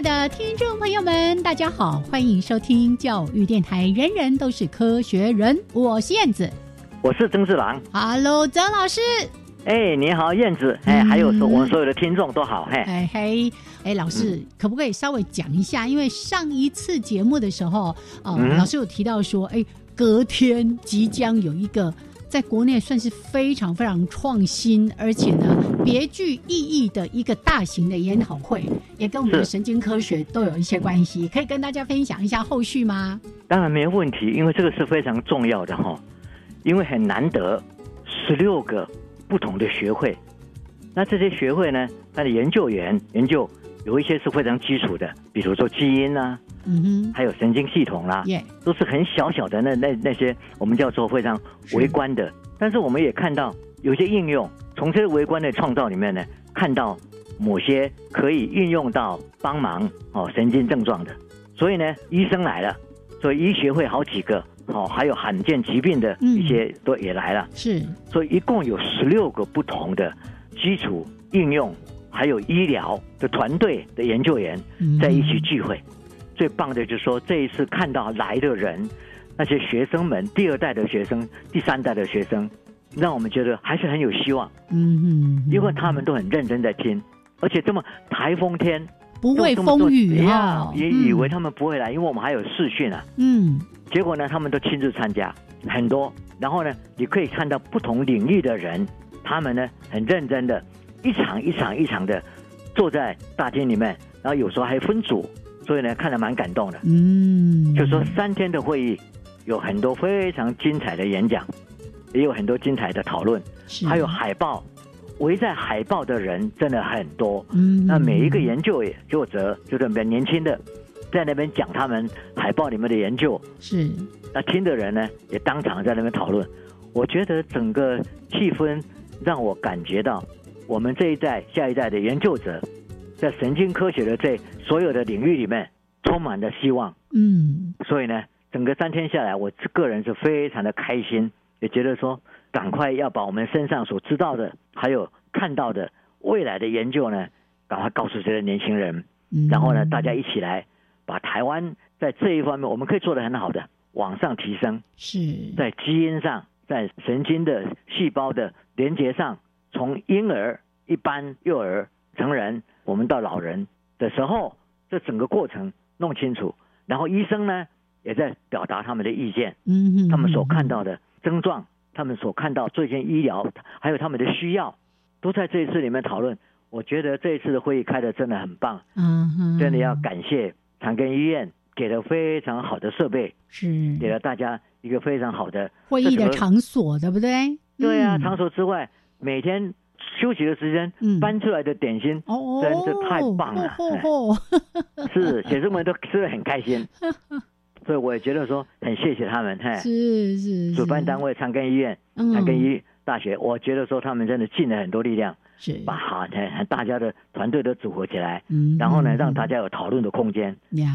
爱的听众朋友们，大家好，欢迎收听教育电台《人人都是科学人》，我是燕子，我是曾志郎。Hello，曾老师。哎，你好，燕子。哎，还有所我们所有的听众都好。嘿，哎嘿，哎，老师，可不可以稍微讲一下？因为上一次节目的时候，哦，老师有提到说，哎，隔天即将有一个。在国内算是非常非常创新，而且呢别具意义的一个大型的研讨会，也跟我们的神经科学都有一些关系，可以跟大家分享一下后续吗？当然没问题，因为这个是非常重要的哈，因为很难得十六个不同的学会，那这些学会呢，它的研究员研究有一些是非常基础的，比如说基因啊。嗯哼，还有神经系统啦，都是很小小的那那那些我们叫做非常微观的，但是我们也看到有些应用，从这些微观的创造里面呢，看到某些可以运用到帮忙哦神经症状的，所以呢，医生来了，所以医学会好几个，哦，还有罕见疾病的一些都也来了，是，所以一共有十六个不同的基础应用，还有医疗的团队的研究员在一起聚会。最棒的就是说，这一次看到来的人，那些学生们，第二代的学生，第三代的学生，让我们觉得还是很有希望。嗯嗯，因为他们都很认真在听，而且这么台风天不会风雨啊，也以为他们不会来，因为我们还有试训啊。嗯，结果呢，他们都亲自参加很多，然后呢，你可以看到不同领域的人，他们呢很认真的，一场一场一场的坐在大厅里面，然后有时候还分组。所以呢，看得蛮感动的。嗯，就说三天的会议，有很多非常精彩的演讲，也有很多精彩的讨论，还有海报，围在海报的人真的很多。嗯，那每一个研究作者，就是比较年轻的，在那边讲他们海报里面的研究。是，那听的人呢，也当场在那边讨论。我觉得整个气氛让我感觉到，我们这一代、下一代的研究者。在神经科学的这所有的领域里面，充满了希望。嗯，所以呢，整个三天下来，我个人是非常的开心，也觉得说，赶快要把我们身上所知道的，还有看到的未来的研究呢，赶快告诉这些年轻人。嗯，然后呢，大家一起来把台湾在这一方面我们可以做的很好的往上提升。是，在基因上，在神经的细胞的连接上，从婴儿、一般幼儿、成人。我们到老人的时候，这整个过程弄清楚，然后医生呢也在表达他们的意见，嗯，他们所看到的症状，他们所看到最近医疗，还有他们的需要，都在这一次里面讨论。我觉得这一次的会议开的真的很棒，嗯，真的要感谢长庚医院给了非常好的设备，是给了大家一个非常好的会议的场所，对不对？对啊，场所之外，每天。休息的时间，搬出来的点心，真是太棒了！是学生们都吃的很开心，所以我也觉得说很谢谢他们。是是，主办单位长庚医院、长庚医大学，我觉得说他们真的尽了很多力量，是。把哈大家的团队都组合起来，然后呢让大家有讨论的空间，呀，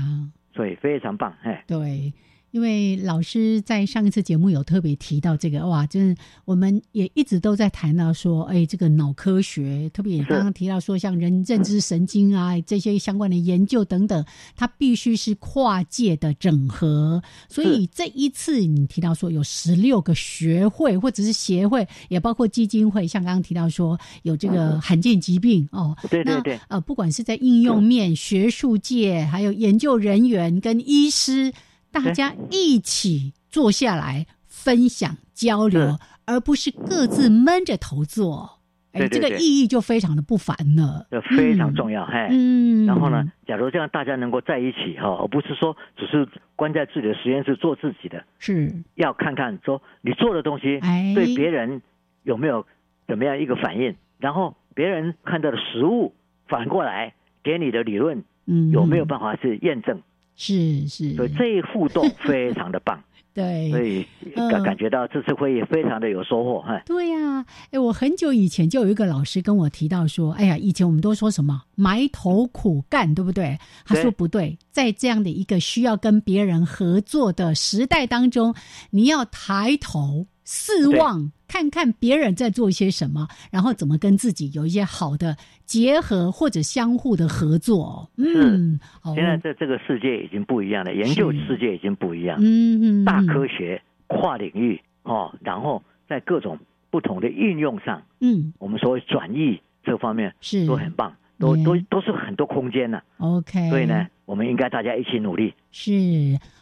所以非常棒。哎，对。因为老师在上一次节目有特别提到这个，哇，真是我们也一直都在谈到说，哎，这个脑科学，特别刚刚提到说，像人认知神经啊这些相关的研究等等，它必须是跨界的整合。所以这一次你提到说有十六个学会或者是协会，也包括基金会，像刚刚提到说有这个罕见疾病哦，对对对，呃，不管是在应用面、学术界，还有研究人员跟医师。大家一起坐下来分享交流，而不是各自闷着头做。哎，这个意义就非常的不凡了，这非常重要。嘿，嗯。然后呢，假如这样大家能够在一起哈，而不是说只是关在自己的实验室做自己的，是要看看说你做的东西对别人有没有怎么样一个反应，然后别人看到的实物反过来给你的理论，嗯，有没有办法是验证？是是，所以这一互动 非常的棒，对，所以感感觉到这次会议非常的有收获哈。对呀，哎，我很久以前就有一个老师跟我提到说，哎呀，以前我们都说什么埋头苦干，对不对？他说不对，在这样的一个需要跟别人合作的时代当中，你要抬头。四望，看看别人在做些什么，然后怎么跟自己有一些好的结合或者相互的合作。嗯，现在这这个世界已经不一样了，研究世界已经不一样。嗯嗯，大科学、跨领域哦，然后在各种不同的应用上，嗯，我们所谓转移这方面是都很棒，都都都是很多空间呢。OK，所以呢，我们应该大家一起努力。是。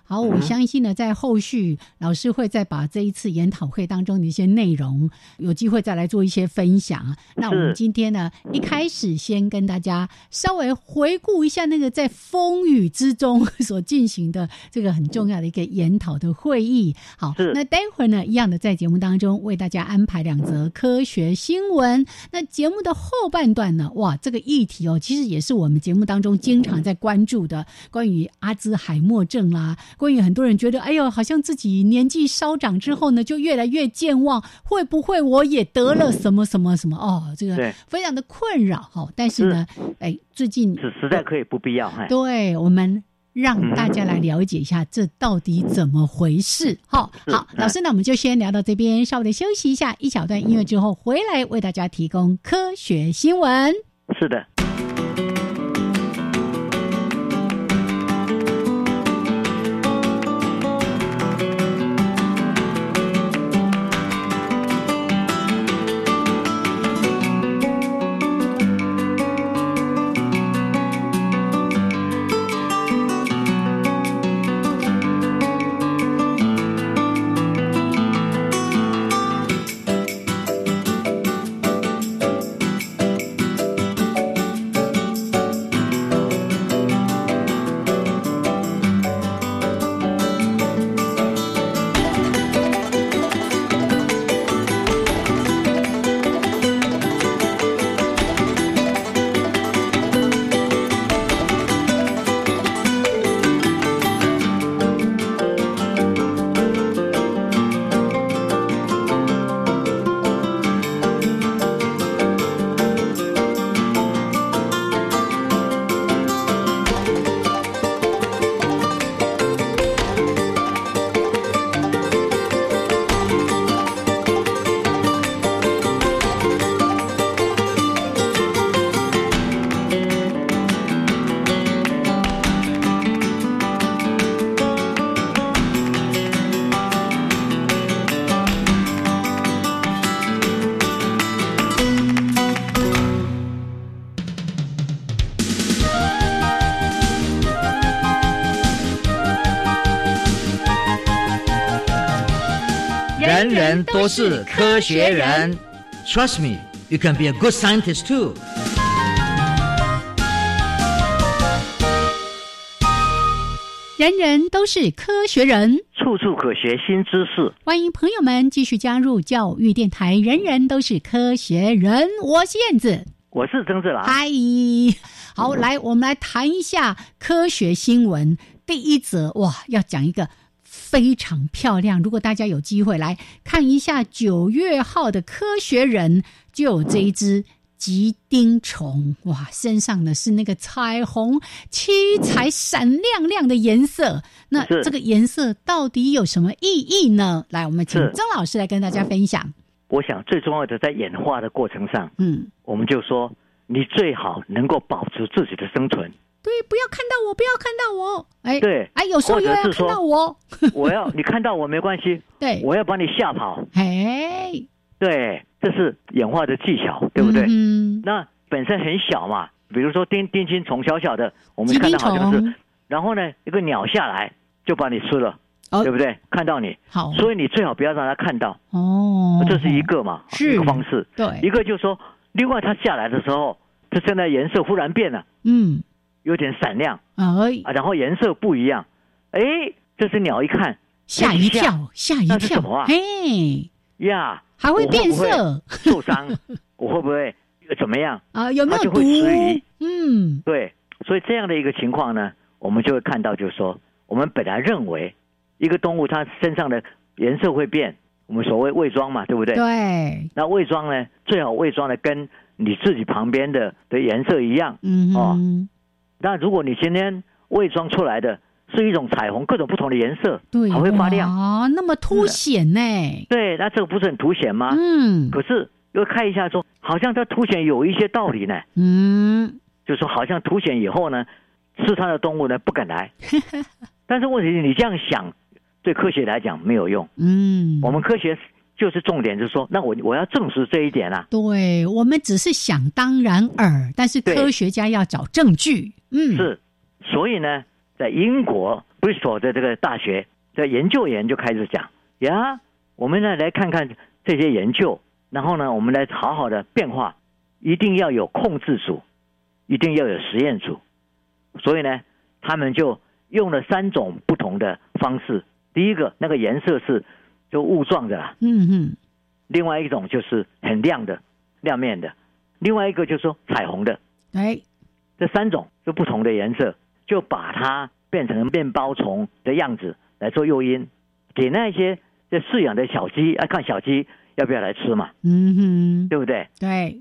好，我相信呢，在后续老师会再把这一次研讨会当中的一些内容，有机会再来做一些分享。那我们今天呢，一开始先跟大家稍微回顾一下那个在风雨之中所进行的这个很重要的一个研讨的会议。好，那待会儿呢，一样的在节目当中为大家安排两则科学新闻。那节目的后半段呢，哇，这个议题哦，其实也是我们节目当中经常在关注的，关于阿兹海默症啦。关于很多人觉得，哎呦，好像自己年纪稍长之后呢，就越来越健忘，会不会我也得了什么什么什么？哦，这个非常的困扰哈。但是呢，哎，最近是实在可以不必要。对我们让大家来了解一下，这到底怎么回事？好，好，老师，那我们就先聊到这边，稍微的休息一下，一小段音乐之后回来为大家提供科学新闻。是的。都是科学人，Trust me, you can be a good scientist too。人人都是科学人，处处可学新知识。欢迎朋友们继续加入教育电台。人人都是科学人，我是燕子，我是曾志郎。嗨，好，来，我们来谈一下科学新闻。第一则，哇，要讲一个。非常漂亮。如果大家有机会来看一下九月号的《科学人》，就有这一只吉丁虫，哇，身上呢是那个彩虹七彩闪亮亮的颜色。那这个颜色到底有什么意义呢？来，我们请曾老师来跟大家分享。我想最重要的在演化的过程上，嗯，我们就说你最好能够保持自己的生存。对，不要看到我，不要看到我。哎，对哎，有时候或又要看到我。我要你看到我没关系，对，我要把你吓跑。哎，对，这是演化的技巧，对不对？嗯那本身很小嘛，比如说丁丁金虫小小的，我们看到好像是，然后呢，一个鸟下来就把你吃了，哦。对不对？看到你，好。所以你最好不要让它看到，哦，这是一个嘛，是。一个方式。对，一个就是说，另外它下来的时候，它现在颜色忽然变了，嗯，有点闪亮。哎，啊，然后颜色不一样，哎，这只鸟一看吓一跳，吓一跳。那是什么啊，嘿，呀，还会变色。受伤，我会不会 怎么样？啊？有没有毒它就会迟疑？嗯，对，所以这样的一个情况呢，我们就会看到，就是说，我们本来认为一个动物它身上的颜色会变，我们所谓伪装嘛，对不对？对，那伪装呢，最好伪装的跟你自己旁边的的颜色一样。嗯哦哼，那如果你今天伪装出来的是一种彩虹，各种不同的颜色，对，还会发亮，啊，那么凸显呢？对，那这个不是很凸显吗？嗯可是又看一下说，好像它凸显有一些道理呢，嗯，就说好像凸显以后呢，吃它的动物呢不敢来。但是问题是你这样想，对科学来讲没有用。嗯，我们科学就是重点，就是说，那我我要证实这一点啊。对我们只是想当然耳，但是科学家要找证据。嗯，是，所以呢，在英国 Bristol 的这个大学的研究员就开始讲呀，我们呢来看看这些研究，然后呢，我们来好好的变化，一定要有控制组，一定要有实验组。所以呢，他们就用了三种不同的方式。第一个，那个颜色是就雾状的啦；嗯嗯，另外一种就是很亮的、亮面的；另外一个就是说彩虹的。哎，这三种就不同的颜色，就把它变成面包虫的样子来做诱因，给那些在饲养的小鸡啊，看小鸡要不要来吃嘛，嗯哼，对不对？对，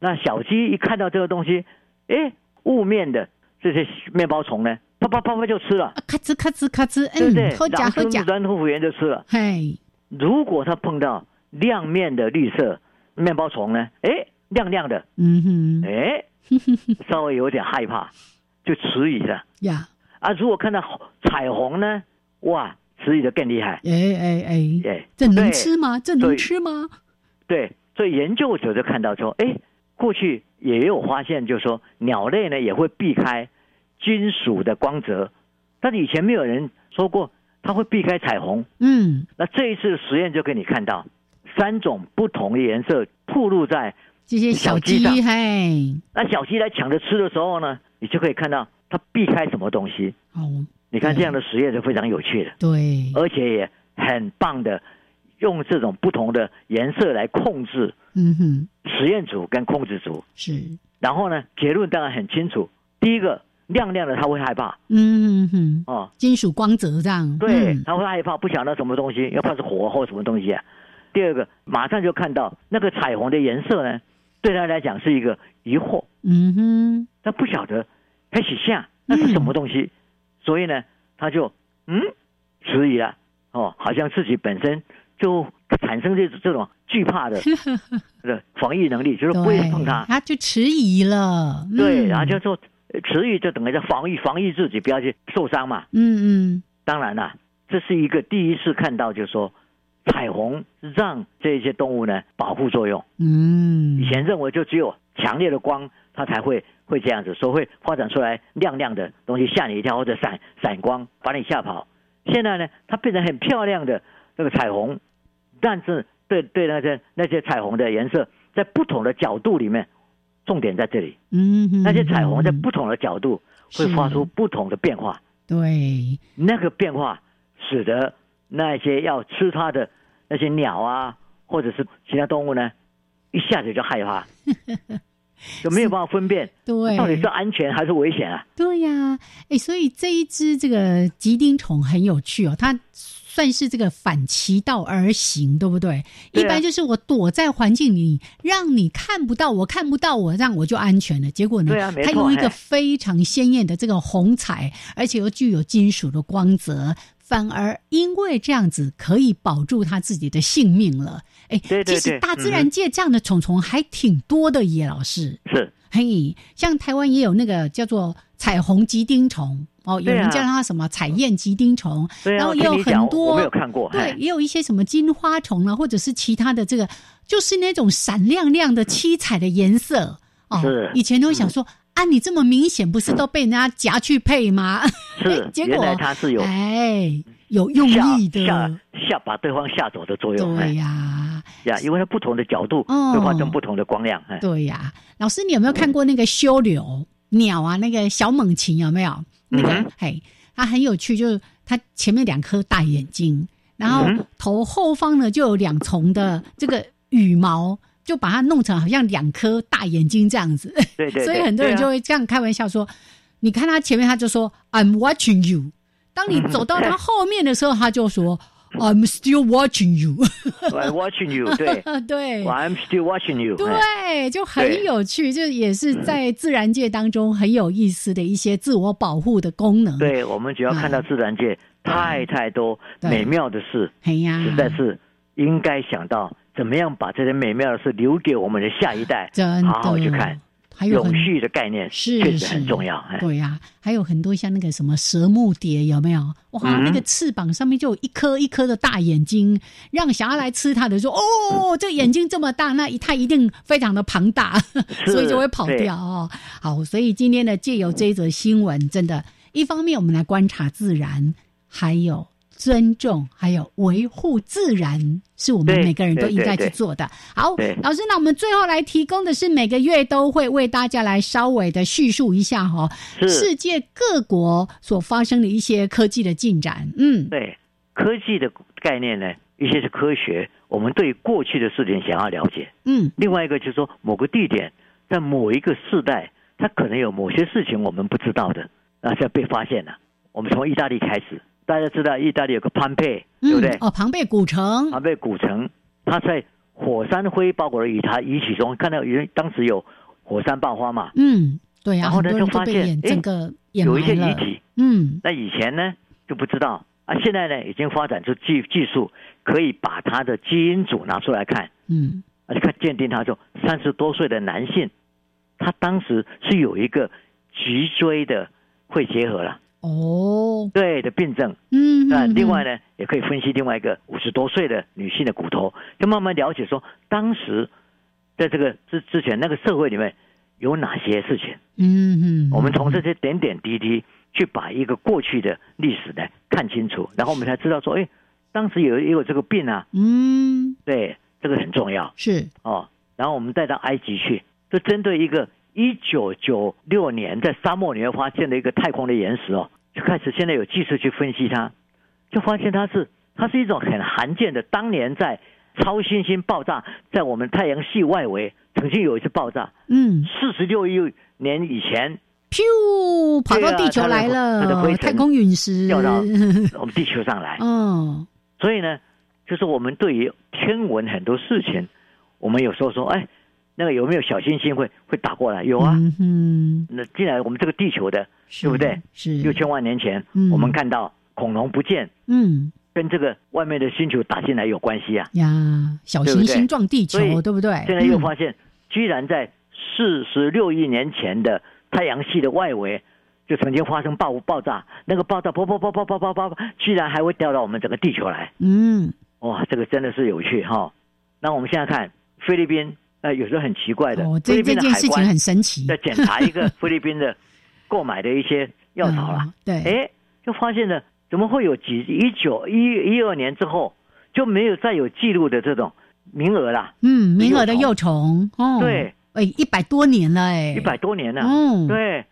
那小鸡一看到这个东西，哎，雾面的这些面包虫呢，啪啪啪啪就吃了，啊，咔吱咔吱咔吱，对不对？嗯，？喝甲狼喝甲，吞软土虎园就吃了。嘿，如果它碰到亮面的绿色面包虫呢，哎，亮亮的，嗯哼，哎，稍微有点害怕，就迟疑了。呀，啊，如果看到彩虹呢，哇，迟疑的更厉害。哎哎哎，哎，这能吃吗？这能吃吗？对，所以研究者就看到说，哎，过去也有发现，就是说鸟类呢也会避开金属的光泽，但是以前没有人说过它会避开彩虹。嗯，那这一次的实验就给你看到三种不同的颜色暴露在这些小鸡，小鸡上嘿，那小鸡在抢着吃的时候呢，你就可以看到它避开什么东西。哦，你看这样的实验是非常有趣的。对，而且也很棒的，用这种不同的颜色来控制嗯哼，实验组跟控制组。是，然后呢，结论当然很清楚。第一个，亮亮的他会害怕。嗯哼，哦，金属光泽这样，对，嗯。他会害怕，不晓得什么东西，要怕是火或什么东西。啊。第二个，马上就看到那个彩虹的颜色呢，对他来讲是一个疑惑，嗯哼，他不晓得开始下那是什么东西，所以呢，他就嗯迟疑了。哦，好像自己本身就产生这这种惧怕的的 防御能力，就是不会，碰它。他就迟疑了，对，嗯然后就说呃迟疑就等于在防御防御自己不要去受伤嘛。嗯嗯，当然啦，这是一个第一次看到，就是说彩虹让这些动物呢保护作用。嗯，以前认为就只有强烈的光它才会会这样子，所以会发展出来亮亮的东西吓你一跳，或者闪闪光把你吓跑。现在呢，它变成很漂亮的那个彩虹，但是对对那些那些彩虹的颜色，在不同的角度里面，重点在这里，嗯哼，那些彩虹在嗯不同的角度会发出不同的变化，对，那个变化使得那些要吃它的那些鸟啊，或者是其他动物呢，一下子就害怕，就没有办法分辨对，到底是安全还是危险啊？对呀，哎，所以这一只这个吉丁虫很有趣哦，它算是这个反其道而行，对不对？对啊一般就是我躲在环境里，让你看不到我，看不到我，这样我就安全了。结果呢，它用一个非常鲜艳的这个红彩，而且又具有金属的光泽。反而因为这样子可以保住它自己的性命了，哎，对对其实大自然界这样的虫虫还挺多的耶，老师。是嘿，像台湾也有那个叫做彩虹吉丁虫哦，有人叫它什么彩燕吉丁虫，啊，然后也有很多我没有看过，对，也有一些什么金花虫啊，或者是其他的这个，就是那种闪亮亮的七彩的颜色哦是。以前都会想说。啊，你这么明显，不是都被人家夹去配吗？是 结果原来它是有哎，有用意的，吓吓把对方吓走的作用，哎对呀，呀，因为它不同的角度哦会发生不同的光亮，哎，对呀，老师，你有没有看过那个修柳鸟啊？那个小猛禽有没有？那个、嗯嘿，它很有趣，就是它前面两颗大眼睛，然后头后方呢就有两重的这个羽毛，就把它弄成好像两颗大眼睛这样子。对对，所以很多人就会这样开玩笑说：“你看他前面，他就说 I'm watching you。当你走到他后面的时候，他就说 I'm still watching you。I'm watching you，对。对，，I'm still watching you，哎。对，就很有趣，就也是在自然界当中很有意思的一些自我保护的功能。，对我们只要看到自然界太太多美妙的事，哎呀，实在是应该想到怎么样把这些美妙的事留给我们的下一代，真好好去看。永还有很续的概念是确实很重要。哎对呀、还有很多像那个什么蛇目蝶，有没有？哇，嗯那个翅膀上面就有一颗一颗的大眼睛，让想要来吃它的说：“哦，这眼睛这么大，那它一定非常的庞大，所以就会跑掉哦。”好，所以今天呢，借由这一则新闻，真的，一方面我们来观察自然，还有。尊重还有维护自然，是我们每个人都对应该去做的。好，老师，那我们最后来提供的是每个月都会为大家来稍微的叙述一下哈、是世界各国所发生的一些科技的进展。嗯，对科技的概念呢，一些是科学，我们对过去的事情想要了解；嗯，另外一个就是说，某个地点在某一个世代，它可能有某些事情我们不知道的，啊，这被发现了。我们从意大利开始，大家知道意大利有个庞贝，嗯对不对？哦，庞贝古城，庞贝古城，它在火山灰包裹的遗它遗体中看到有当时有火山爆发嘛，嗯，对呀、然后呢就发现被掩诶整个有一些遗。体。嗯，那以前呢就不知道啊，现在呢已经发展出技技术，可以把它的基因组拿出来看，嗯，而且看鉴定他说三十多岁的男性，他当时是有一个脊椎的会结合了，哦，对的病症。嗯，那嗯另外，呢，也可以分析另外一个五十多岁的女性的骨头，就慢慢了解说当时在这个之之前那个社会里面有哪些事情。嗯嗯，我们从这些点点滴滴去把一个过去的历史呢看清楚，然后我们才知道说，哎，当时有也有这个病啊，嗯对，这个很重要是，哦。然后我们带到埃及去，就针对一个一九九六年在沙漠里面发现的一个太空的岩石哦，就开始现在有技术去分析它，就发现它是它是一种很罕见的，当年在超新星爆炸在我们太阳系外围曾经有一次爆炸，嗯，四十六亿年以前噗，跑到地球来了，它的灰太空陨石掉到我们地球上来。哦，所以呢，就是我们对于天文很多事情，我们有时候说，哎，那个有没有小行星会会打过来？有啊。嗯，那既然我们这个地球的是对不对？是六千万年前，嗯我们看到恐龙不见，嗯跟这个外面的星球打进来有关系啊。呀，小行星撞地球，对不对？现在又嗯发现，居然在四十六亿年前的太阳系的外围，就曾经发生爆爆炸，那个爆炸爆爆爆爆爆爆爆，居然还会掉到我们整个地球来。嗯哇，这个真的是有趣哈。那我们现在看菲律宾，呃，有时候很奇怪的，菲律宾的海关很神奇，在检查一个菲律宾的购买的一些药草了。嗯，对，哎，就发现呢怎么会有几一九一一二年之后就没有再有记录的这种名额啦？嗯，名额的幼幼虫，哦，对，哎，一百多年了，哎，一百多年了，嗯，，对，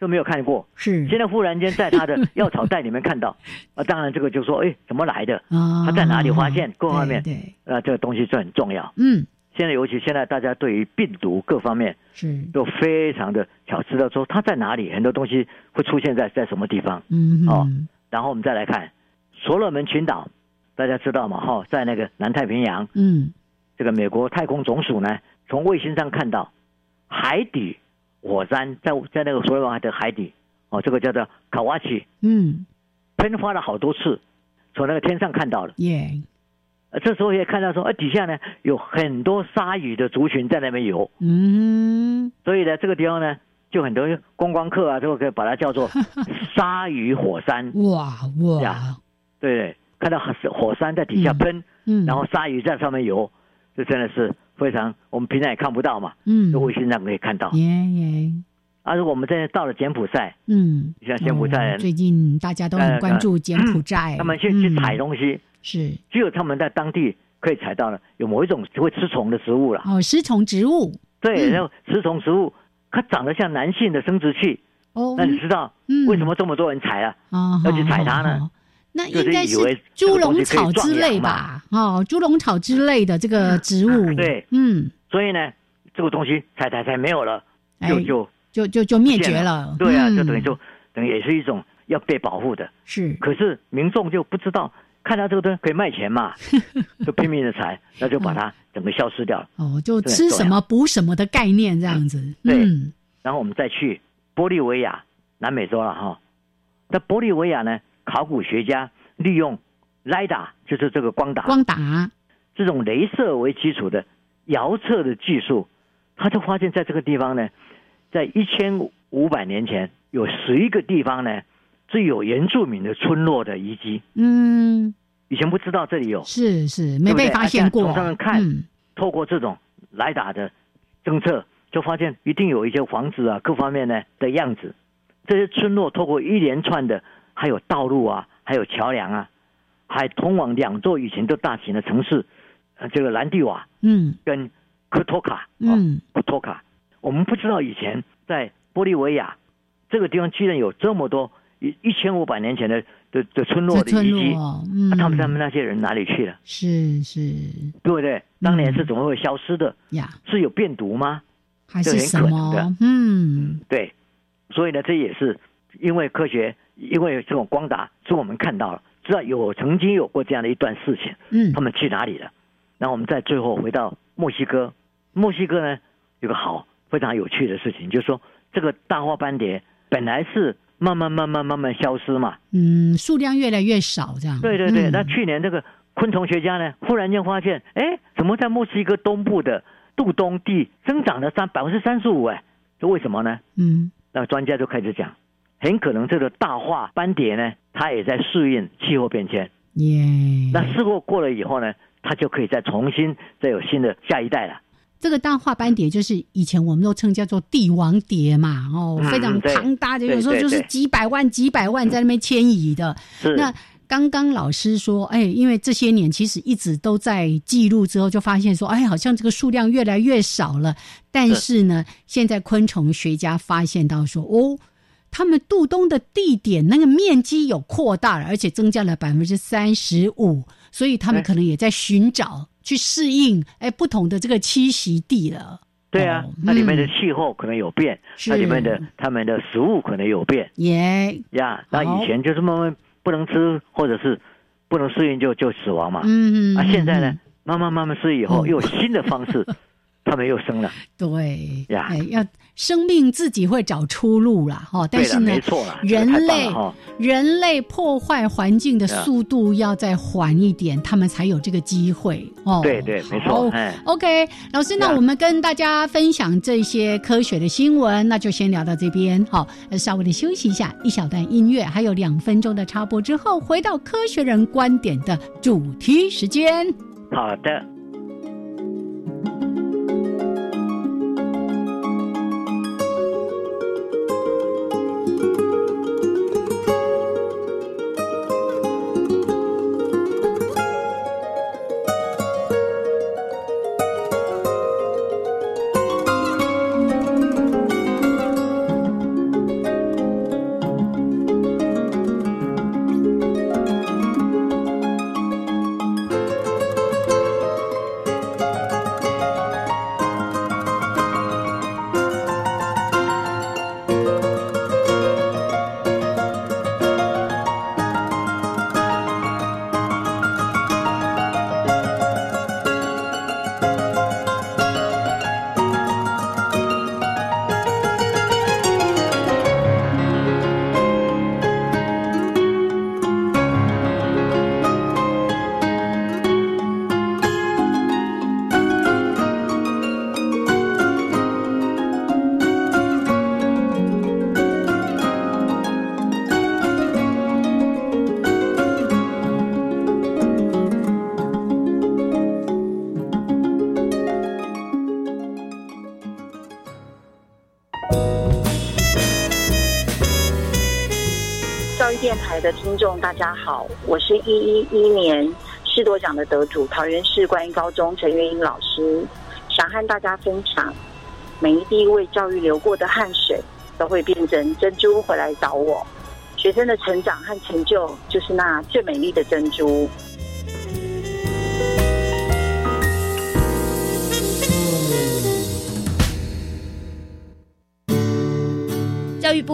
就没有看过。是，现在忽然间在他的 药草袋里面看到，啊，当然这个就说，哎，怎么来的？啊，他在哪里发现？各方面对，对。啊，这个东西就很重要。嗯现在尤其现在大家对于病毒各方面是，都非常的想知道说它在哪里，很多东西会出现在在什么地方。嗯哦然后我们再来看所罗门群岛，大家知道吗？哈、在那个南太平洋，嗯这个美国太空总署呢，从卫星上看到海底火山在在那个所罗门海的海底，哦，这个叫做卡瓦奇，嗯，喷发了好多次，从那个天上看到了。耶，呃，这时候也看到说，呃，底下呢有很多鲨鱼的族群在那边游，嗯所以呢，这个地方呢，就很多观光客啊，都可以把它叫做 鲨鱼火山，哇哇。呀，对对，看到火山在底下喷，嗯，然后鲨鱼在上面游，这真的是非常，我们平常也看不到嘛，嗯在卫星上可以看到。耶耶，啊，如果我们真的到了柬埔寨，嗯，像柬埔寨最近大家都很关注柬埔寨，他们去去嗯采东西，是。只有他们在当地可以采到的，有某一种会吃虫的食物了。哦，食虫植物。对，嗯。然后食虫植物，它长得像男性的生殖器，哦，那你知道嗯。为什么这么多人采啊？哦要去采它呢？那应该以为是猪笼草之类吧？哦，猪笼草之类的这个植物，对，嗯，所以呢，这个东西采采采没有了，哎就就就就就灭绝了，对啊，嗯。就等于就等于也是一种要被保护的。是。可是民众就不知道，看到这个东西可以卖钱嘛，就拼命的采，那就把它整个消失掉了。哦，就吃什么补什么的概念这样子，对。嗯。然后我们再去玻利维亚，南美洲了哈。那玻利维亚呢，考古学家利用 LIDAR，就是这个光打光打。这种镭射为基础的遥测的技术，他就发现在这个地方呢，在一千五百年前有十一个地方呢是有原住民的村落的遗迹，嗯，以前不知道这里有。是是没被发现过，从上面看嗯透过这种来打的政策，就发现一定有一些房子啊，各方面呢的样子。这些村落透过一连串的，还有道路啊，还有桥梁啊，还通往两座以前都大型的城市，呃，这个兰蒂瓦嗯跟科托卡，啊，嗯科托卡。我们不知道以前在玻利维亚这个地方居然有这么多一一千五百年前的的的村落的遗迹，嗯，那他们他们那些人哪里去了？是是对不对？当年是怎么会消失的？呀，是有病毒吗？还是什可能的么？嗯，对，所以呢，这也是因为科学，因为这种光达，是我们看到了，知道有曾经有过这样的一段事情，嗯他们去哪里了？然后我们再最后回到墨西哥，墨西哥呢有个好非常有趣的事情，就是说这个大花斑蝶本来是慢慢慢慢慢慢消失嘛，嗯，数量越来越少，这样。对对对，嗯那去年这个昆虫学家呢，忽然间发现，哎，怎么在墨西哥东部的杜东地增长了三百分之三十五？哎，这为什么呢？嗯那专家就开始讲，很可能这个大化斑蝶呢，它也在适应气候变迁。耶，那事后过了以后呢，它就可以再重新再有新的下一代了。这个大化斑蝶就是以前我们都称叫做帝王蝶嘛，哦，嗯非常对庞大的，对有时候就是几百万、几百万在那边迁移的。是，那刚刚老师说，哎，因为这些年其实一直都在记录之后，就发现说，哎，好像这个数量越来越少了。但是呢，现在昆虫学家发现到说，哦，他们渡冬的地点那个面积有扩大了，而且增加了百分之三十五，所以他们哎可能也在寻找去适应哎不同的这个栖息地了。对啊哦，它里面的嗯气候可能有变，是它里面的他们的食物可能有变耶，呀。那以前就是慢慢不能吃，或者是不能适应就就死亡嘛。嗯嗯，啊，现在嗯呢，慢慢慢慢适应以后，哦又有新的方式，他们又生了。对呀哎，要生命自己会找出路了，哈、但，是呢没，错了，人类。人类破坏环境的速度要再缓一点，他们才有这个机会哦。对对，没错，哎。OK，老师，那我们跟大家分享这些科学的新闻，那就先聊到这边。好，呃稍微的休息一下，一小段音乐，还有两分钟的插播之后，回到科学人观点的主题时间。好的。电大家好，我是一一一年士多奖的得主桃园市观音高中陈月英老师，想和大家分享，每一滴为教育流过的汗水，都会变成珍珠回来找我。学生的成长和成就，就是那最美丽的珍珠。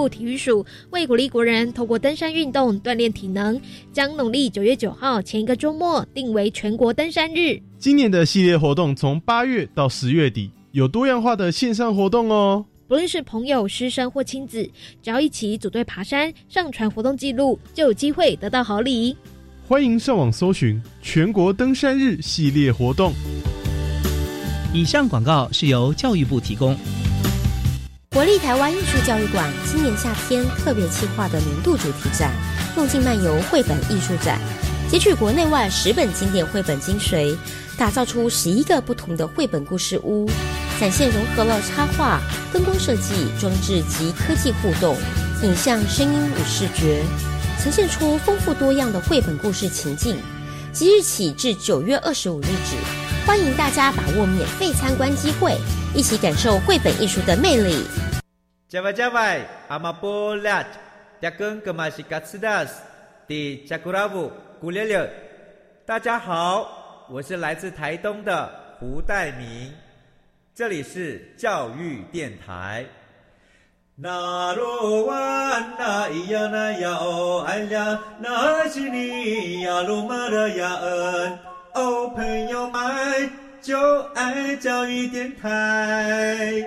部体育署为鼓励国人透过登山运动锻炼体能，将农历九月九号前一个周末定为全国登山日。今年的系列活动从八月到十月底，有多样化的线上活动哦。不论是朋友、师生或亲子，只要一起组队爬山，上传活动记录，就有机会得到好礼。欢迎上网搜寻全国登山日系列活动。以上广告是由教育部提供。国立台湾艺术教育馆今年夏天特别企划的年度主题展“梦境漫游绘本艺术展”，截取国内外十本经典绘本精髓，打造出十一个不同的绘本故事屋，展现融合了插画、灯光设计、装置及科技互动、影像、声音与视觉，呈现出丰富多样的绘本故事情境。即日起至九月二十五日止，欢迎大家把握免费参观机会，一起感受绘本艺术的魅力。加外加外，阿玛波拉，扎根格玛西卡斯达斯，迪加古拉布古列列。大家好，我是来自台东的胡代明，这里是教育电台。那罗哇那咿呀那呀哦哎呀，那是你呀鲁玛的呀恩哦，朋友们就爱教育电台。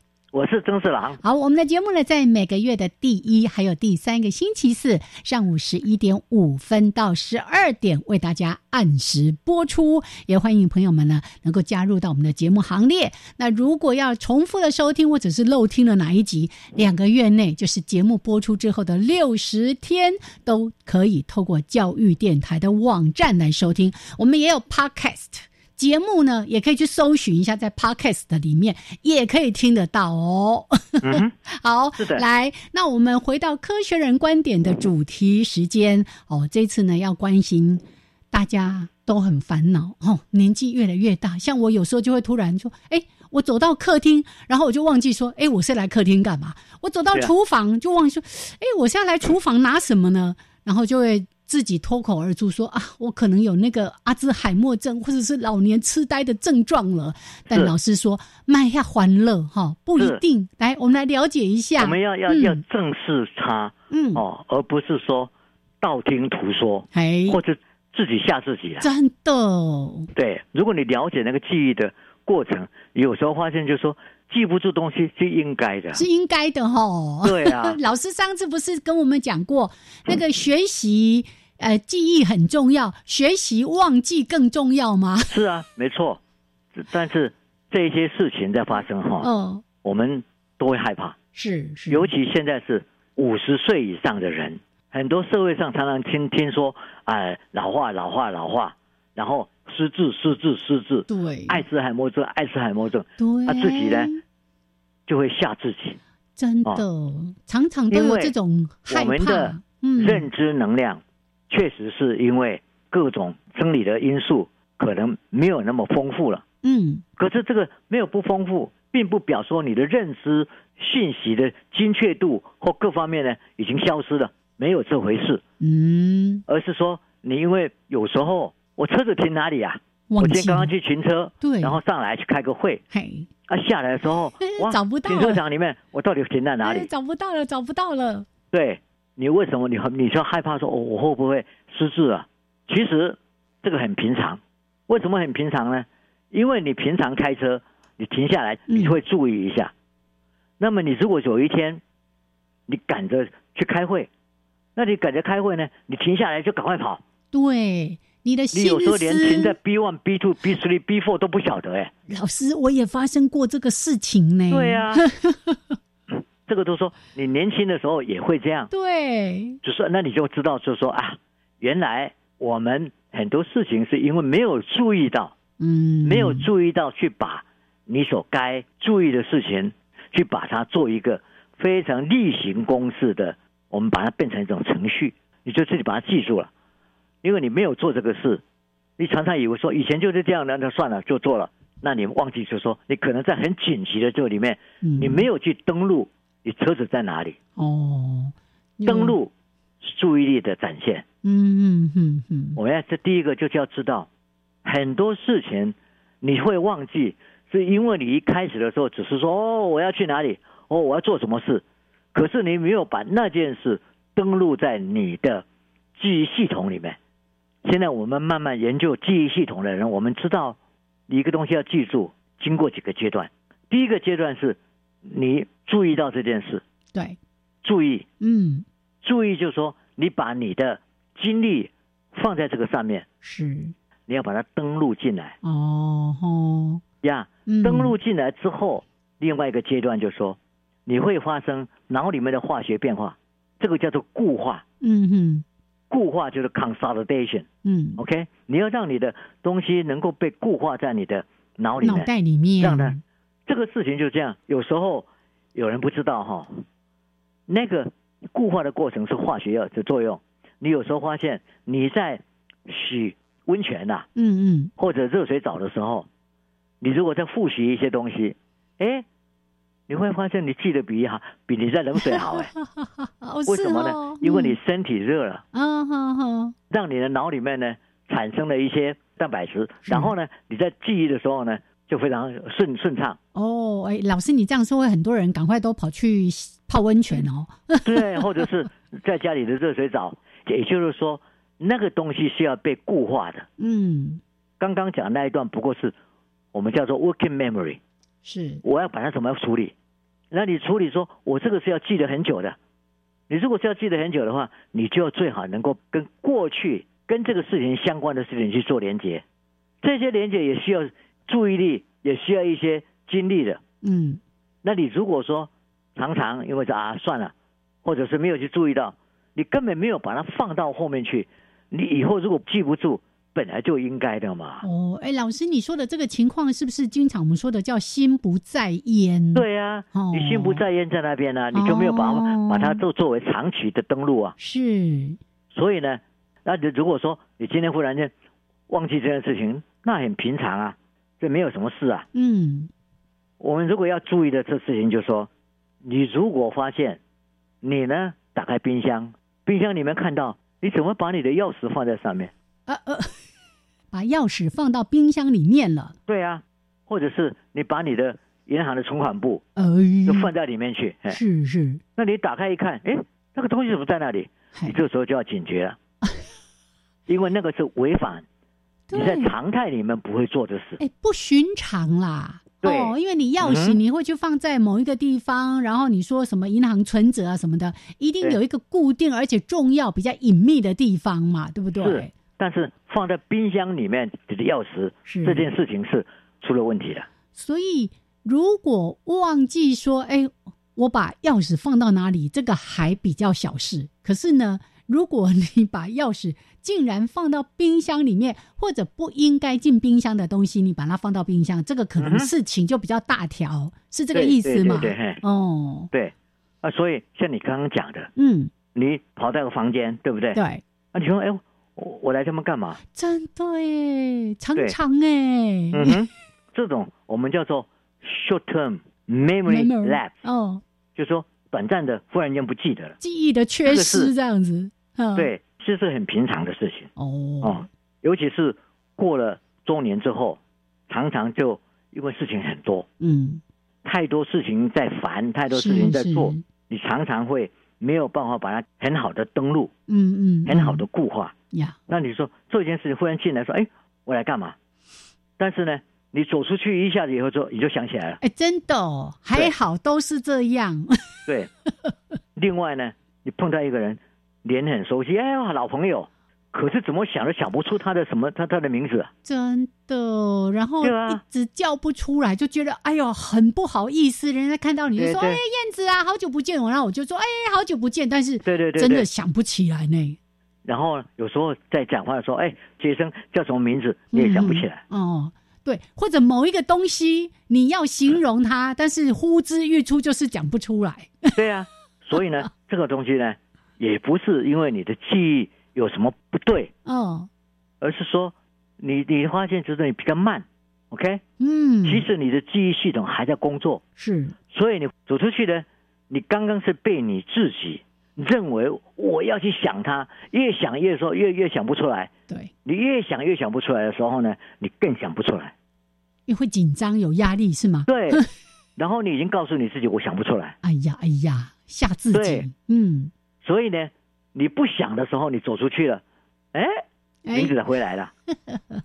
我是曾四郎。好，我们的节目呢，在每个月的第一还有第三个星期四上午十一点五分到十二点为大家按时播出，也欢迎朋友们呢能够加入到我们的节目行列。那如果要重复的收听或者是漏听了哪一集，两个月内就是节目播出之后的六十天，都可以透过教育电台的网站来收听。我们也有 Podcast。节目呢，也可以去搜寻一下，在 Podcast 里面也可以听得到哦。好，是的，来，那我们回到科学人观点的主题时间哦。这次呢，要关心大家都很烦恼哦，年纪越来越大，像我有时候就会突然说，哎，我走到客厅，然后我就忘记说，哎，我是来客厅干嘛？我走到厨房就忘记说，哎，我是要来厨房拿什么呢？然后就会。自己脱口而出说啊，我可能有那个阿兹海默症或者是老年痴呆的症状了。但老师说，卖下欢乐哈，不一定。来，我们来了解一下。我们要要要正视它，嗯哦，而不是说道听途说，哎，或者自己吓自己啊。真的，对。如果你了解那个记忆的过程，有时候发现就是说记不住东西是应该的，是应该的哈。对啊，老师上次不是跟我们讲过那个学习。呃，记忆很重要，学习忘记更重要吗？是啊，没错。但是这些事情在发生哈，嗯，我们都会害怕。是是，尤其现在是五十岁以上的人，很多社会上常常听听说，哎，老化老化老化，然后失智失智失智，对，爱滋海默症爱滋海默症，对，他自己呢就会吓自己。真的，常常都有这种害怕。的，认知能量。确实是因为各种生理的因素，可能没有那么丰富了。嗯，可是这个没有不丰富，并不表说你的认知信息的精确度或各方面呢已经消失了，没有这回事。嗯，而是说你因为有时候我车子停哪里啊？我今天刚刚去停车，对，然后上来去开个会，嘿，啊下来的时候 哇，找不到停车场里面，我到底停在哪里？找不到了，找不到了。对。你为什么你你就害怕说，哦我会不会失智啊？其实这个很平常。为什么很平常呢？因为你平常开车，你停下来，你会注意一下。那么你如果有一天你赶着去开会，那你赶着开会呢，你停下来就赶快跑。对，你的你有时候连停在。B one、B two、B three、B four 都不晓得哎。老师，我也发生过这个事情呢。对啊，这个都说你年轻的时候也会这样，对，就是那你就知道，就是说啊，原来我们很多事情是因为没有注意到，嗯，没有注意到去把你所该注意的事情，去把它做一个非常例行公事的，我们把它变成一种程序，你就自己把它记住了，因为你没有做这个事，你常常以为说以前就是这样的，那算了就做了，那你忘记就说你可能在很紧急的这里面，嗯。你没有去登录你车子在哪里，哦，登，录是注意力的展现。嗯嗯嗯嗯，我们要这第一个就是要知道，很多事情你会忘记，是因为你一开始的时候只是说哦我要去哪里，哦我要做什么事，可是你没有把那件事登录在你的记忆系统里面。现在我们慢慢研究记忆系统的人，我们知道一个东西要记住，经过几个阶段。第一个阶段是你注意到这件事，对，注意。嗯，注意，就是说你把你的精力放在这个上面，是，你要把它登录进来。哦吼，呀。嗯，登录进来之后，另外一个阶段就是说，你会发生脑里面的化学变化，这个叫做固化。嗯哼，固化就是 consolidation。嗯，OK，你要让你的东西能够被固化在你的脑里脑面。袋里面，让它这个事情就这样，有时候有人不知道哈，那个固化的过程是化学药的作用。你有时候发现你在洗温泉呐、嗯嗯，或者热水澡的时候，你如果在复习一些东西，哎，你会发现你记得比哈，比你在冷水好哎。哦为什么呢？因为你身体热了，啊哈哈，让你的脑里面呢产生了一些蛋白质，然后呢你在记忆的时候呢就非常顺顺畅。哦，哎，老师你这样说，会很多人赶快都跑去泡温泉哦。对，或者是在家里的热水澡，也就是说，那个东西是要被固化的。嗯，刚刚讲那一段不过是我们叫做 working memory，是，我要把它怎么处理？那你处理说，我这个是要记得很久的。你如果是要记得很久的话，你就最好能够跟过去跟这个事情相关的事情去做连接。这些连接也需要注意力，也需要一些精力的。嗯那你如果说常常因为是啊算了，或者是没有去注意到，你根本没有把它放到后面去，你以后如果记不住，本来就应该的嘛。哦，哎，老师你说的这个情况是不是经常我们说的叫心不在焉？，对啊，哦你心不在焉在那边呢、你就没有把、哦把它作作为长期的登录啊。是，所以呢，那你如果说你今天忽然间忘记这件事情，那很平常啊，这没有什么事啊。嗯。我们如果要注意的这事情，就是说，你如果发现你呢打开冰箱，冰箱里面看到你怎么把你的钥匙放在上面？呃呃，把钥匙放到冰箱里面了，对啊，或者是你把你的银行的存款簿哎，就放在里面去，哎，是是，那你打开一看，哎，那个东西怎么在那里？你这时候就要警觉了，因为那个是违反你在常态里面不会做的事。哎，不寻常啦。对哦，因为你钥匙你会去放在某一个地方，然后你说什么银行存折啊什么的，一定有一个固定而且重要、比较隐秘的地方嘛，对不对是？但是放在冰箱里面你的钥匙是这件事情是出了问题的。所以如果忘记说，哎，我把钥匙放到哪里，这个还比较小事。可是呢，如果你把钥匙竟然放到冰箱里面，或者不应该进冰箱的东西，你把它放到冰箱，这个可能事情就比较大条，是这个意思吗？对对对哦，对，啊，所以像你刚刚讲的，嗯，你跑到个房间，对不对？对，啊，你说，哎，我我来这边干嘛？真的耶，常对常哎，嗯哼，这种我们叫做 short term memory lapse，哦，就是说短暂的忽然间不记得了。记忆的缺失这样子，嗯，，对，这是很平常的事情。哦。哦，，尤其是过了中年之后，常常就因为事情很多，嗯，太多事情在烦，太多事情在做你常常会没有办法把它很好的登录，嗯嗯，很好嗯的固化。呀，那你说做一件事情，忽然进来说，哎，我来干嘛？但是呢，你走出去一下子以后，就你就想起来了。哎，真的哦，还好都是这样，对，另外呢，你碰到一个人，脸很熟悉，哎呀，老朋友，可是怎么想都想不出他的什么他他的名字啊。真的，然后一直叫不出来，就觉得哎呦很不好意思。人家看到你就说：“对对哎，燕子啊，好久不见。”我然后我就说：“哎，好久不见。”但是对对对对真的想不起来呢。然后有时候在讲话的时候，哎，杰森叫什么名字你也想不起来。嗯哦，对，或者某一个东西你要形容它，但是呼之欲出就是讲不出来。对啊，所以呢，这个东西呢，也不是因为你的记忆有什么不对，哦，而是说你你发现就是你比较慢，OK？嗯，其实你的记忆系统还在工作，是。所以你走出去呢，你刚刚是被你自己认为我要去想它，越想越说越越想不出来，对，你越想越想不出来的时候呢，你更想不出来。你会紧张有压力是吗？对，然后你已经告诉你自己我想不出来，哎呀哎呀，吓自己。对，嗯，所以呢，你不想的时候你走出去了，哎，哎。名字回来了，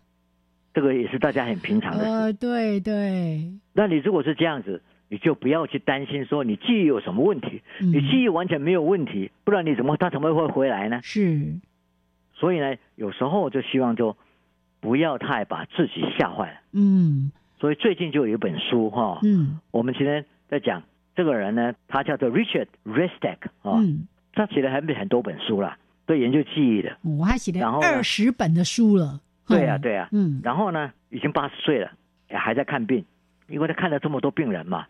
这个也是大家很平常的事。呃，对对，那你如果是这样子，你就不要去担心说你记忆有什么问题，嗯。你记忆完全没有问题，不然你怎么他怎么会回来呢？是，所以呢，有时候就希望就不要太把自己吓坏了。嗯。所以最近就有一本书哈，嗯。我们今天在讲这个人呢，他叫做 Richard Restak 啊，嗯，他写了很很多本书啦，对研究记忆的。我还写了二十本的书了。对呀、哦对呀、嗯然后呢，已经八十岁了，也还在看病，因为他看了这么多病人嘛，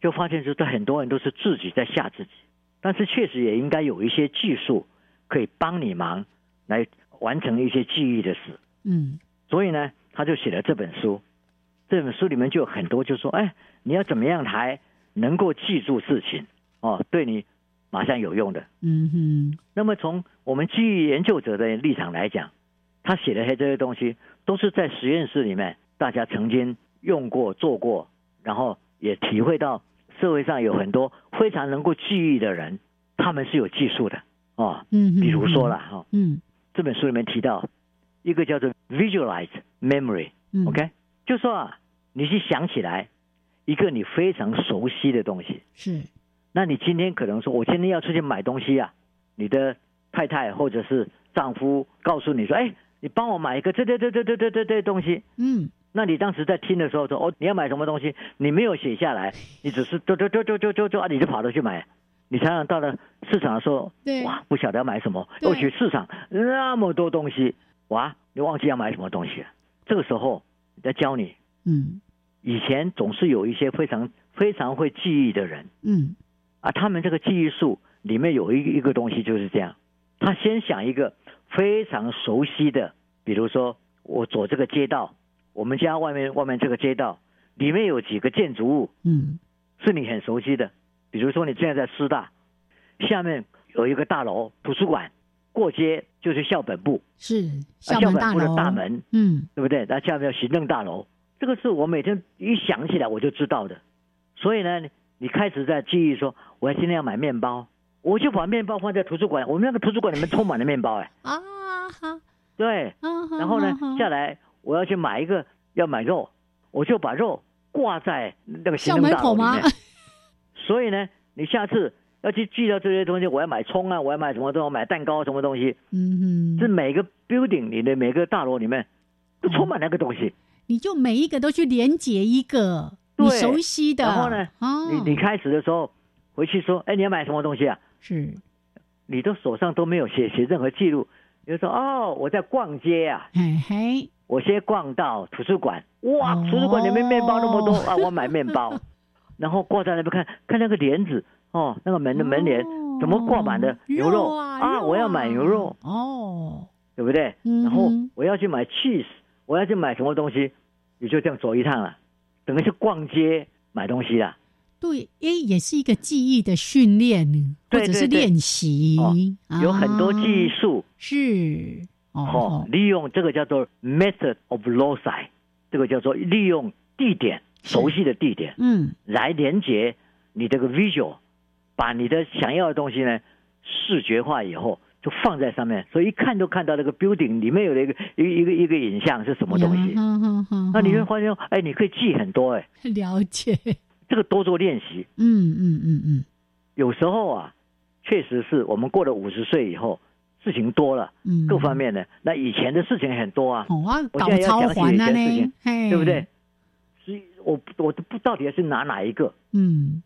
就发现就是很多人都是自己在吓自己，但是确实也应该有一些技术可以帮你忙来完成一些记忆的事。嗯所以呢，他就写了这本书。这本书里面就有很多，就说，哎，你要怎么样才能够记住事情哦，对你马上有用的。嗯哼，那么从我们记忆研究者的立场来讲，他写的这些东西都是在实验室里面大家曾经用过、做过，然后也体会到社会上有很多非常能够记忆的人，他们是有技术的哦。嗯哼，比如说了哈、嗯，这本书里面提到一个叫做 visualize memory，OK，、嗯 OK？就说啊，你去想起来一个你非常熟悉的东西，是，那你今天可能说，我今天要出去买东西啊，你的太太或者是丈夫告诉你说，哎，你帮我买一个这这这这这这这这东西。嗯。那你当时在听的时候说，哦，你要买什么东西，你没有写下来，你只是就就就就就就就啊，你就跑着去买。你常常到了市场的时候，哇，不晓得要买什么，对。尤其市场那么多东西，哇，你忘记要买什么东西了。这个时候在教你，嗯。以前总是有一些非常非常会记忆的人，嗯啊，他们这个记忆术里面有一个一个东西就是这样，他先想一个非常熟悉的，比如说我走这个街道，我们家外面外面这个街道里面有几个建筑物嗯是你很熟悉的，比如说你现在在师大，下面有一个大楼图书馆，过街就是校本部，是啊校校本部的大门，嗯对不对？那下面有行政大楼，这个是我每天一想起来我就知道的。所以呢，你开始在记忆说，我要今天要买面包，我就把面包放在图书馆。我们那个图书馆里面充满了面包，哎，啊哈，对。啊然后呢下来我要去买一个，要买肉，我就把肉挂在那个行政校门口吗大楼里面。？所以呢，你下次要去记到这些东西，我要买葱啊，我要买什么东西，买蛋糕什么东西，嗯哼，这每个 building 你的每个大楼里面都充满那个东西。你就每一个都去连接一个你对熟悉的，然后呢哦，你你开始的时候回去说，哎，你要买什么东西啊？是，你的手上都没有写写任何记录，你就说哦，我在逛街啊，嘿嘿，我先逛到图书馆，哇，哦。图书馆里面面包那么多啊，我买面包，然后挂在那边看看那个帘子，哦，那个门的门帘哦怎么挂满了牛肉。啊，肉我要买牛肉，哦，对不对？嗯然后我要去买 cheese，我要去买什么东西，你就这样走一趟了，等于是逛街买东西啦。对，诶，也是一个记忆的训练，或者是对对对。练习有很多记忆术，是哦哦，，利用这个叫做 method of loci，这个叫做利用地点熟悉的地点嗯。来连接你这个 visual，把你的想要的东西呢视觉化以后就放在上面，所以一看就看到那个 building 里面有了一个一个一个一个影像是什么东西，嗯嗯嗯那你会发现，哎，你可以记很多，哎，了解，这个多做练习。嗯嗯嗯嗯，有时候啊，确实是我们过了五十岁以后，事情多了，嗯各方面的。那以前的事情很多啊，哦啊，我现在要讲起环啊以前的事情，嘿对不对？？所以我我都不到底是拿哪一个嗯，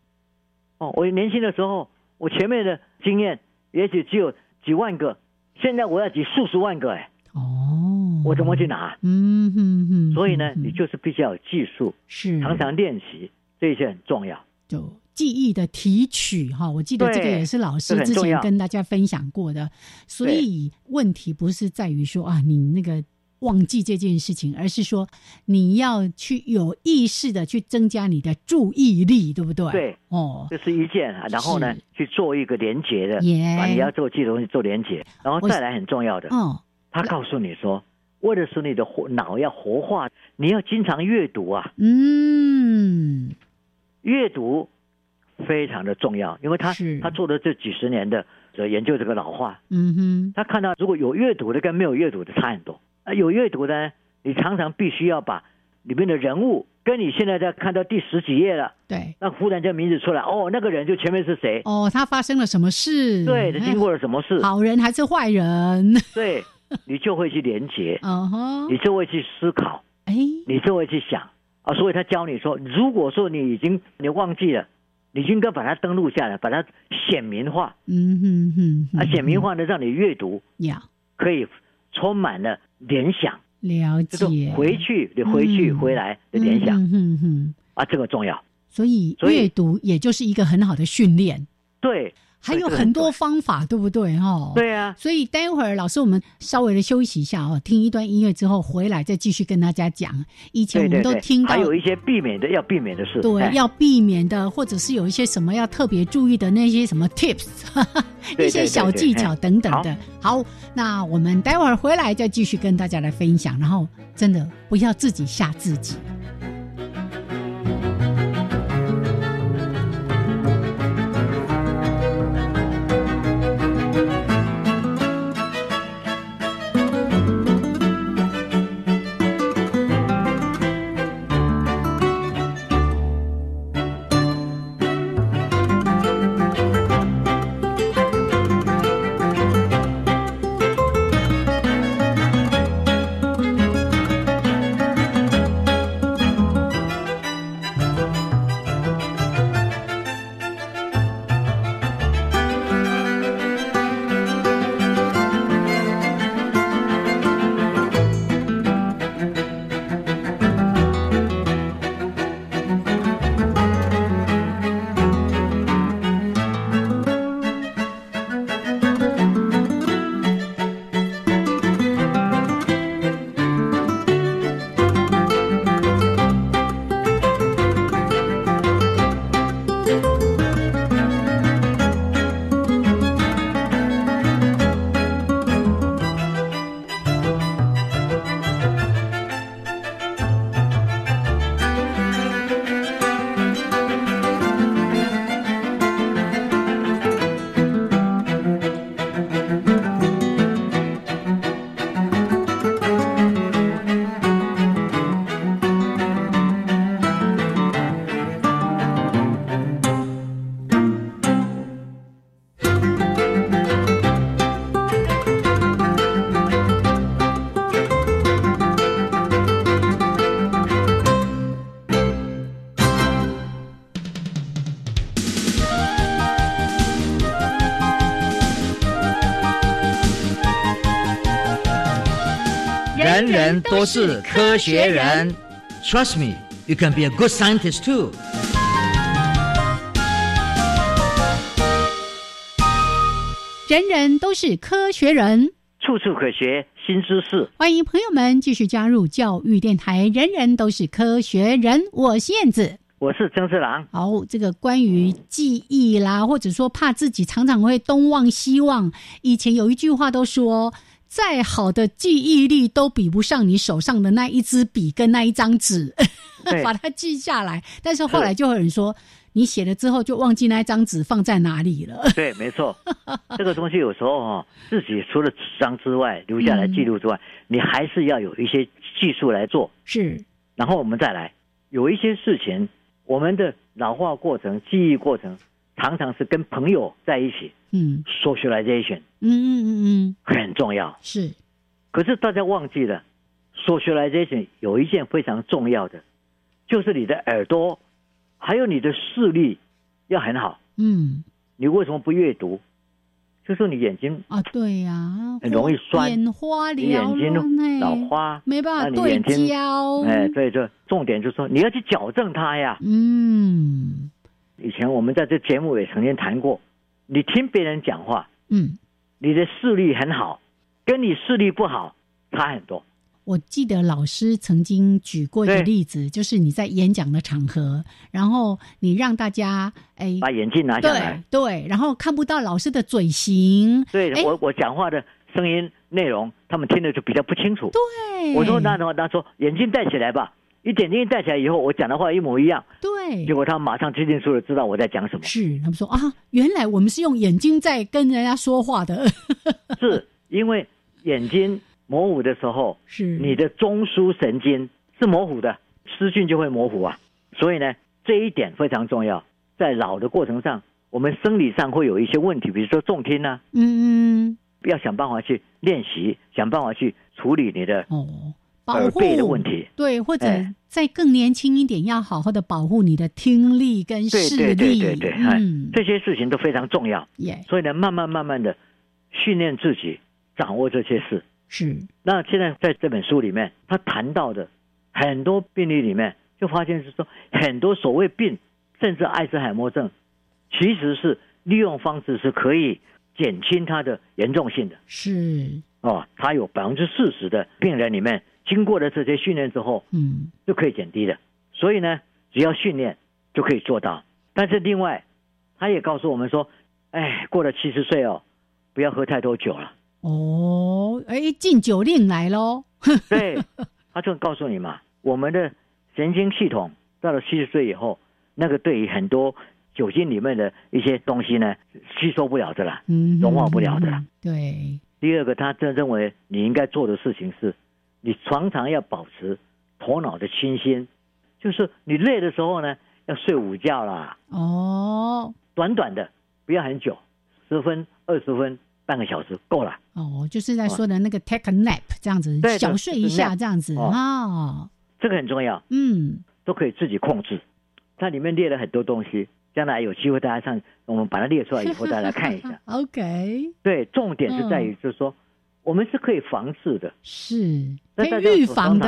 哦。我年轻的时候，我前面的经验也许只有几万个，现在我要几数十万个哎，哦，我怎么去拿？嗯哼哼，所以呢，嗯你就是必须要有技术，是。常常练习，这些很重要。就记忆的提取哈，我记得这个也是老师之前跟大家分享过的。所以问题不是在于说啊，你那个忘记这件事情，而是说你要去有意识的去增加你的注意力，对不对？对，哦，这是一件啊，然后呢，去做一个连接的，耶。把你要做记的东西做连接，然后再来很重要的，哦，他告诉你说，为了使你的活脑要活化，你要经常阅读啊，嗯，阅读非常的重要，因为他他做了这几十年的呃研究这个老化，嗯哼，他看到如果有阅读的跟没有阅读的差很多啊，有阅读的呢，你常常必须要把里面的人物跟你现在在看到第十几页了，对，那忽然间名字出来，哦，那个人就前面是谁？哦，他发生了什么事？对，他哎经过了什么事？好人还是坏人？对，你就会去连接，嗯哼，你就会去思考，哎，你就会去想啊。所以他教你说，如果说你已经你忘记了，你就应该把它登录下来，把它显明化嗯哼哼哼，啊，显明化呢，让你阅读呀，可以充满了联想，了就是解，回去你回去嗯。回来的联想。嗯哼哼，啊，这个重要。所以阅读也就是一个很好的训练，对，还有很多方法，对不对？哈，。对啊，所以待会儿老师，我们稍微的休息一下哦，听一段音乐之后回来再继续跟大家讲。以前我们对对对，都听到还有一些避免的要避免的事，对哎要避免的，或者是有一些什么要特别注意的那些什么 tips，一些小技巧等等的。好，那我们待会儿回来再继续跟大家来分享，然后真的不要自己吓自己。都是科学人。Trust me, you can be a good scientist too. 人人都是科学人。处处可学新知识。欢迎朋友们继续加入教育电台，人人都是科学人，我是燕子。我是曾志郎，好，这个关于记忆啦，或者说怕自己常常会东忘西忘，以前有一句话都说，再好的记忆力都比不上你手上的那一支笔跟那一张纸，把它记下来。但是后来就有人说，你写了之后就忘记那一张纸放在哪里了。对，没错，这个东西有时候哦，自己除了纸张之外留下来记录之外，你还是要有一些技术来做，是，然后我们再来有一些事情，我们的老化过程、记忆过程常常是跟朋友在一起嗯，socialization 嗯嗯嗯嗯，很重要。是可是大家忘记了，socialization 有一件非常重要的，就是你的耳朵还有你的视力要很好。嗯你为什么不阅读？就是你眼睛啊，对呀，很容易酸眼花你眼睛老花，没办法对眼睛焦。哎，对对，重点就是说你要去矫正它呀。嗯以前我们在这节目也曾经谈过，你听别人讲话，嗯，你的视力很好，跟你视力不好差很多。我记得老师曾经举过一个例子，就是你在演讲的场合，然后你让大家哎，把眼镜拿下来对，对，然后看不到老师的嘴型，哎对我我讲话的声音内容，他们听的就比较不清楚。对，我说那的话，他说眼镜戴起来吧。一眼镜戴起来以后，我讲的话一模一样。对，结果他马上听清楚了，知道我在讲什么。是他们说啊，原来我们是用眼睛在跟人家说话的，是因为眼睛模糊的时候，是你的中枢神经是模糊的，视讯就会模糊啊。所以呢，这一点非常重要。在老的过程上，我们生理上会有一些问题，比如说重听啊，嗯嗯要想办法去练习，想办法去处理你的哦，耳背的问题。对，或者哎再更年轻一点，要好好的保护你的听力跟对视对对力，对对，哎嗯，这些事情都非常重要。耶，所以呢，慢慢慢慢的训练自己掌握这些事。是那现在在这本书里面，他谈到的很多病例里面，就发现是说很多所谓病，甚至艾滋海默症，其实是利用方式是可以减轻它的严重性的。是，哦，他有百分之四十的病人里面，经过了这些训练之后，嗯就可以减低的。所以呢，只要训练就可以做到。但是另外，他也告诉我们说，哎，过了七十岁哦，不要喝太多酒了。哦，哎，禁酒令来喽，对，他就告诉你嘛，我们的神经系统到了七十岁以后，那个对于很多酒精里面的一些东西呢，吸收不了的啦，嗯，融化不了的对，第二个，他真认为你应该做的事情是，你常常要保持头脑的清新，就是你累的时候呢，要睡午觉啦，哦。短短的，不要很久，十分、二十分、半个小时够了。哦，就是在说的那个 take a nap 这样子，小睡一下这样子哦。啊，这个很重要，嗯，都可以自己控制。它里面列了很多东西，将来有机会大家上，我们把它列出来以后，大家看一下。OK，对，重点是在于嗯。就是说，我们是可以防治的。是那可以预防的，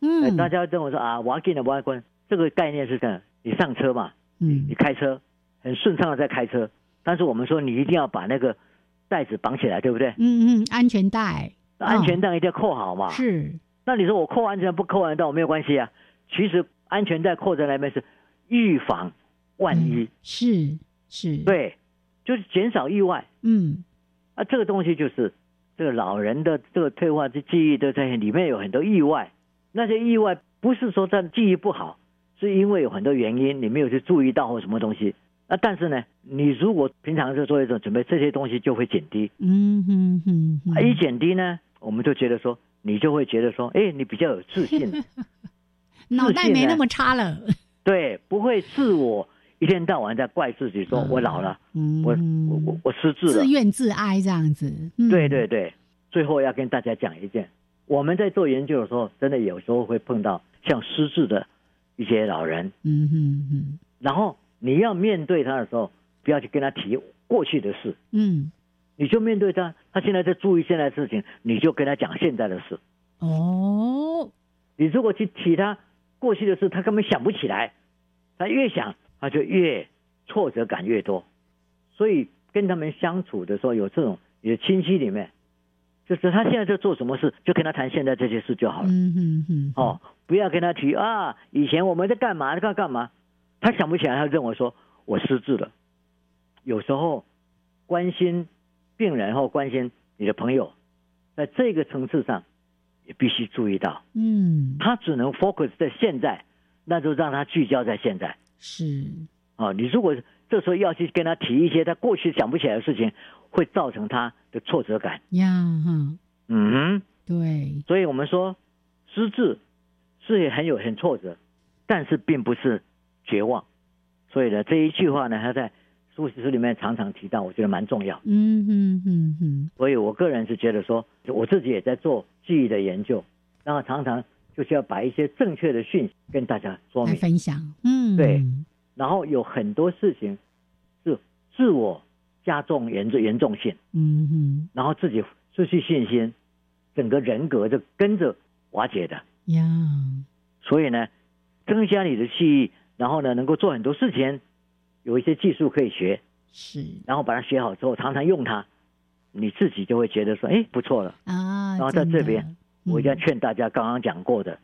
哎嗯，大家跟我说啊，我要进了，我要关。这个概念是这样：你上车嘛，嗯你开车很顺畅的在开车，但是我们说你一定要把那个带子绑起来，对不对？嗯嗯，安全带安全带一定要扣好嘛。是那你说我扣安全带不扣安全带我没有关系啊？其实安全带扣在那边是预防万一，嗯是是，，对，就是减少意外。嗯啊，这个东西就是这个老人的这个退化的记忆的在里面有很多意外，那些意外不是说他记忆不好，是因为有很多原因你没有去注意到或什么东西。那但是呢，你如果平常是做一种准备，这些东西就会减低。嗯哼哼一减低呢，我们就觉得说，你就会觉得说，哎，你比较有自信，脑袋没那么差了，对，不会自我一天到晚在怪自己说，我老了，嗯，我我我我失智了。自，怨自哀这样子，嗯。对对对，最后要跟大家讲一件，我们在做研究的时候，真的有时候会碰到像失智的一些老人，嗯嗯嗯，然后你要面对他的时候，不要去跟他提过去的事，嗯，你就面对他，他现在在注意现在的事情，你就跟他讲现在的事。哦，你如果去提他过去的事，他根本想不起来，他越想他就越挫折感越多，所以跟他们相处的时候，有这种你的亲戚里面，就是他现在在做什么事，就跟他谈现在这些事就好了。嗯嗯嗯，哦，不要跟他提啊，以前我们在干嘛，在干嘛，他想不起来，他认为说我失智了。有时候关心病人或关心你的朋友，在这个层次上也必须注意到，嗯，他只能 focus 在现在，那就让他聚焦在现在。是，啊、你如果这时候要去跟他提一些他过去想不起来的事情，会造成他的挫折感。呀哈，嗯。对，所以我们说，失智是也很有很挫折，但是并不是绝望。所以呢，这一句话呢，他在书书里面常常提到，我觉得蛮重要。嗯嗯嗯嗯，所以我个人是觉得说，我自己也在做记忆的研究，然后常常就是要把一些正确的讯息跟大家说明。分享，嗯，对。然后有很多事情是自我加重严重严重性，嗯哼。然后自己失去信心，整个人格就跟着瓦解的。呀，所以呢，增加你的记忆，然后呢，能够做很多事情，有一些技术可以学，是。然后把它学好之后，常常用它，你自己就会觉得说，哎，不错了。啊，然后在这边，我一定要劝大家刚刚讲过的，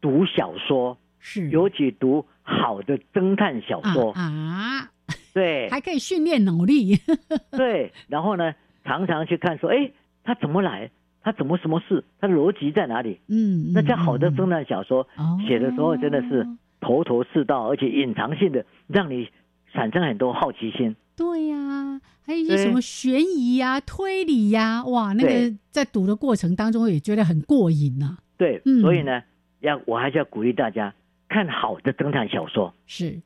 读小说，是。尤其读好的侦探小说，啊。啊，对还可以训练脑力，对，然后呢，常常去看说，哎，他怎么来，他怎么什么事，他的逻辑在哪里？嗯，那这样嗯好的侦探小说哦。写的时候，真的是头头是道，而且隐藏性的，让你产生很多好奇心。对呀、还有一些什么悬疑呀、推理呀、哇，那个在读的过程当中也觉得很过瘾呐、对，嗯。所以呢，要我还是要鼓励大家看好的侦探小说。是，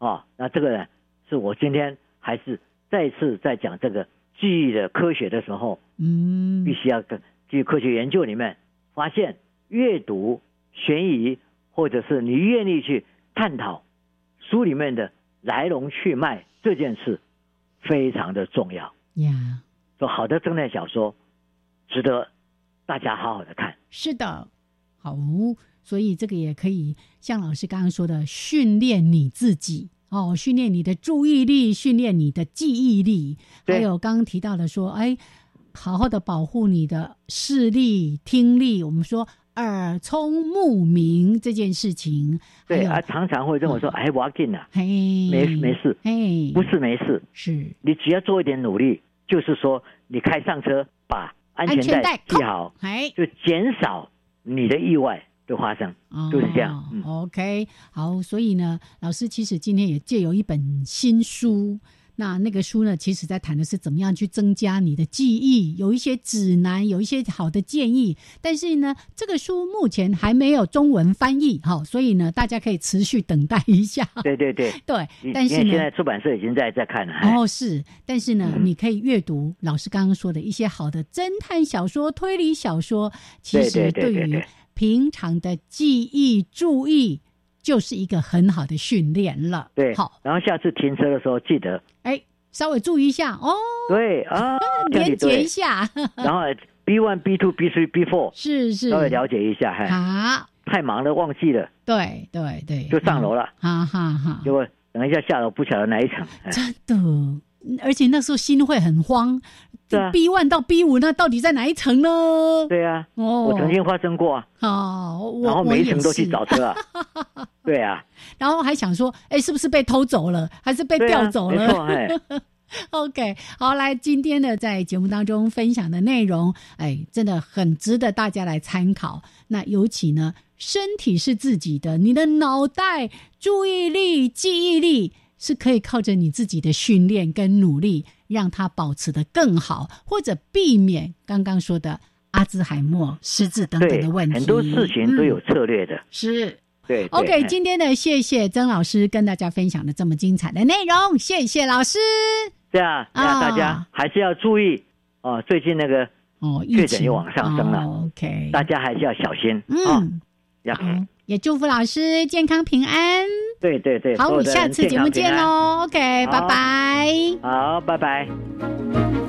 哦。那这个呢，是我今天还是再次在讲这个记忆的科学的时候，嗯。必须要跟据科学研究里面发现，阅读悬疑，或者是你愿意去探讨书里面的来龙去脉这件事，非常的重要。呀，说好的侦探小说，值得大家好好的看。是的，好，所以这个也可以像老师刚刚说的，训练你自己。哦，训练你的注意力，训练你的记忆力，对还有刚刚提到的说，哎，好好的保护你的视力、听力。我们说耳聪目明这件事情，对啊，常常会认为说，哎，我要进了，嘿，没没事，嘿，不是没事，是。你只要做一点努力，就是说你开上车，把安全带系好，哎，就减少你的意外的发生，就是这样。OK，好，所以呢，老师其实今天也借由一本新书。那那个书呢，其实在谈的是怎么样去增加你的记忆，有一些指南，有一些好的建议。但是呢，这个书目前还没有中文翻译，好，所以呢，大家可以持续等待一下。对对对，对，但是呢因为现在，出版社已经在在看了。哎哦，是，但是呢，你可以阅读老师刚刚说的一些好的侦探小说、推理小说，其实对于平常的记忆、注意，就是一个很好的训练了。对，好，然后下次停车的时候记得，哎，稍微注意一下哦，对啊，这样连接一下，然后 B one、B two、B three、B four 是是，稍微了解一下，哈，好，太忙了忘记了，对对对，就上楼了，哈哈哈，结果等一下下楼不晓得哪一层，哎真的。而且那时候心会很慌对啊，B one 到 B 五，那到底在哪一层呢？对啊，哦，我曾经发生过啊，哦，我然后每一层都去。找车啊，对啊，然后还想说，哎，是不是被偷走了，还是被调走没错，了、哎，OK，好，来，今天呢，在节目当中分享的内容，哎，真的很值得大家来参考。那尤其呢，身体是自己的，你的脑袋、注意力、记忆力是可以靠着你自己的训练跟努力，让它保持的更好，或者避免刚刚说的阿兹海默、失智等等的问，题。很多事情都有嗯、策略的，是。对对 OK，哎今天呢，谢谢曾老师跟大家分享的这么精彩的内容，谢谢老师。这样，这样大啊家还是要注意哦。最近那个哦，确诊又往上升了哦 OK，大家还是要小心啊。嗯，要好，也祝福老师健康平安。对对对，好，我们下次节目见喽。OK，拜好拜。好，拜拜。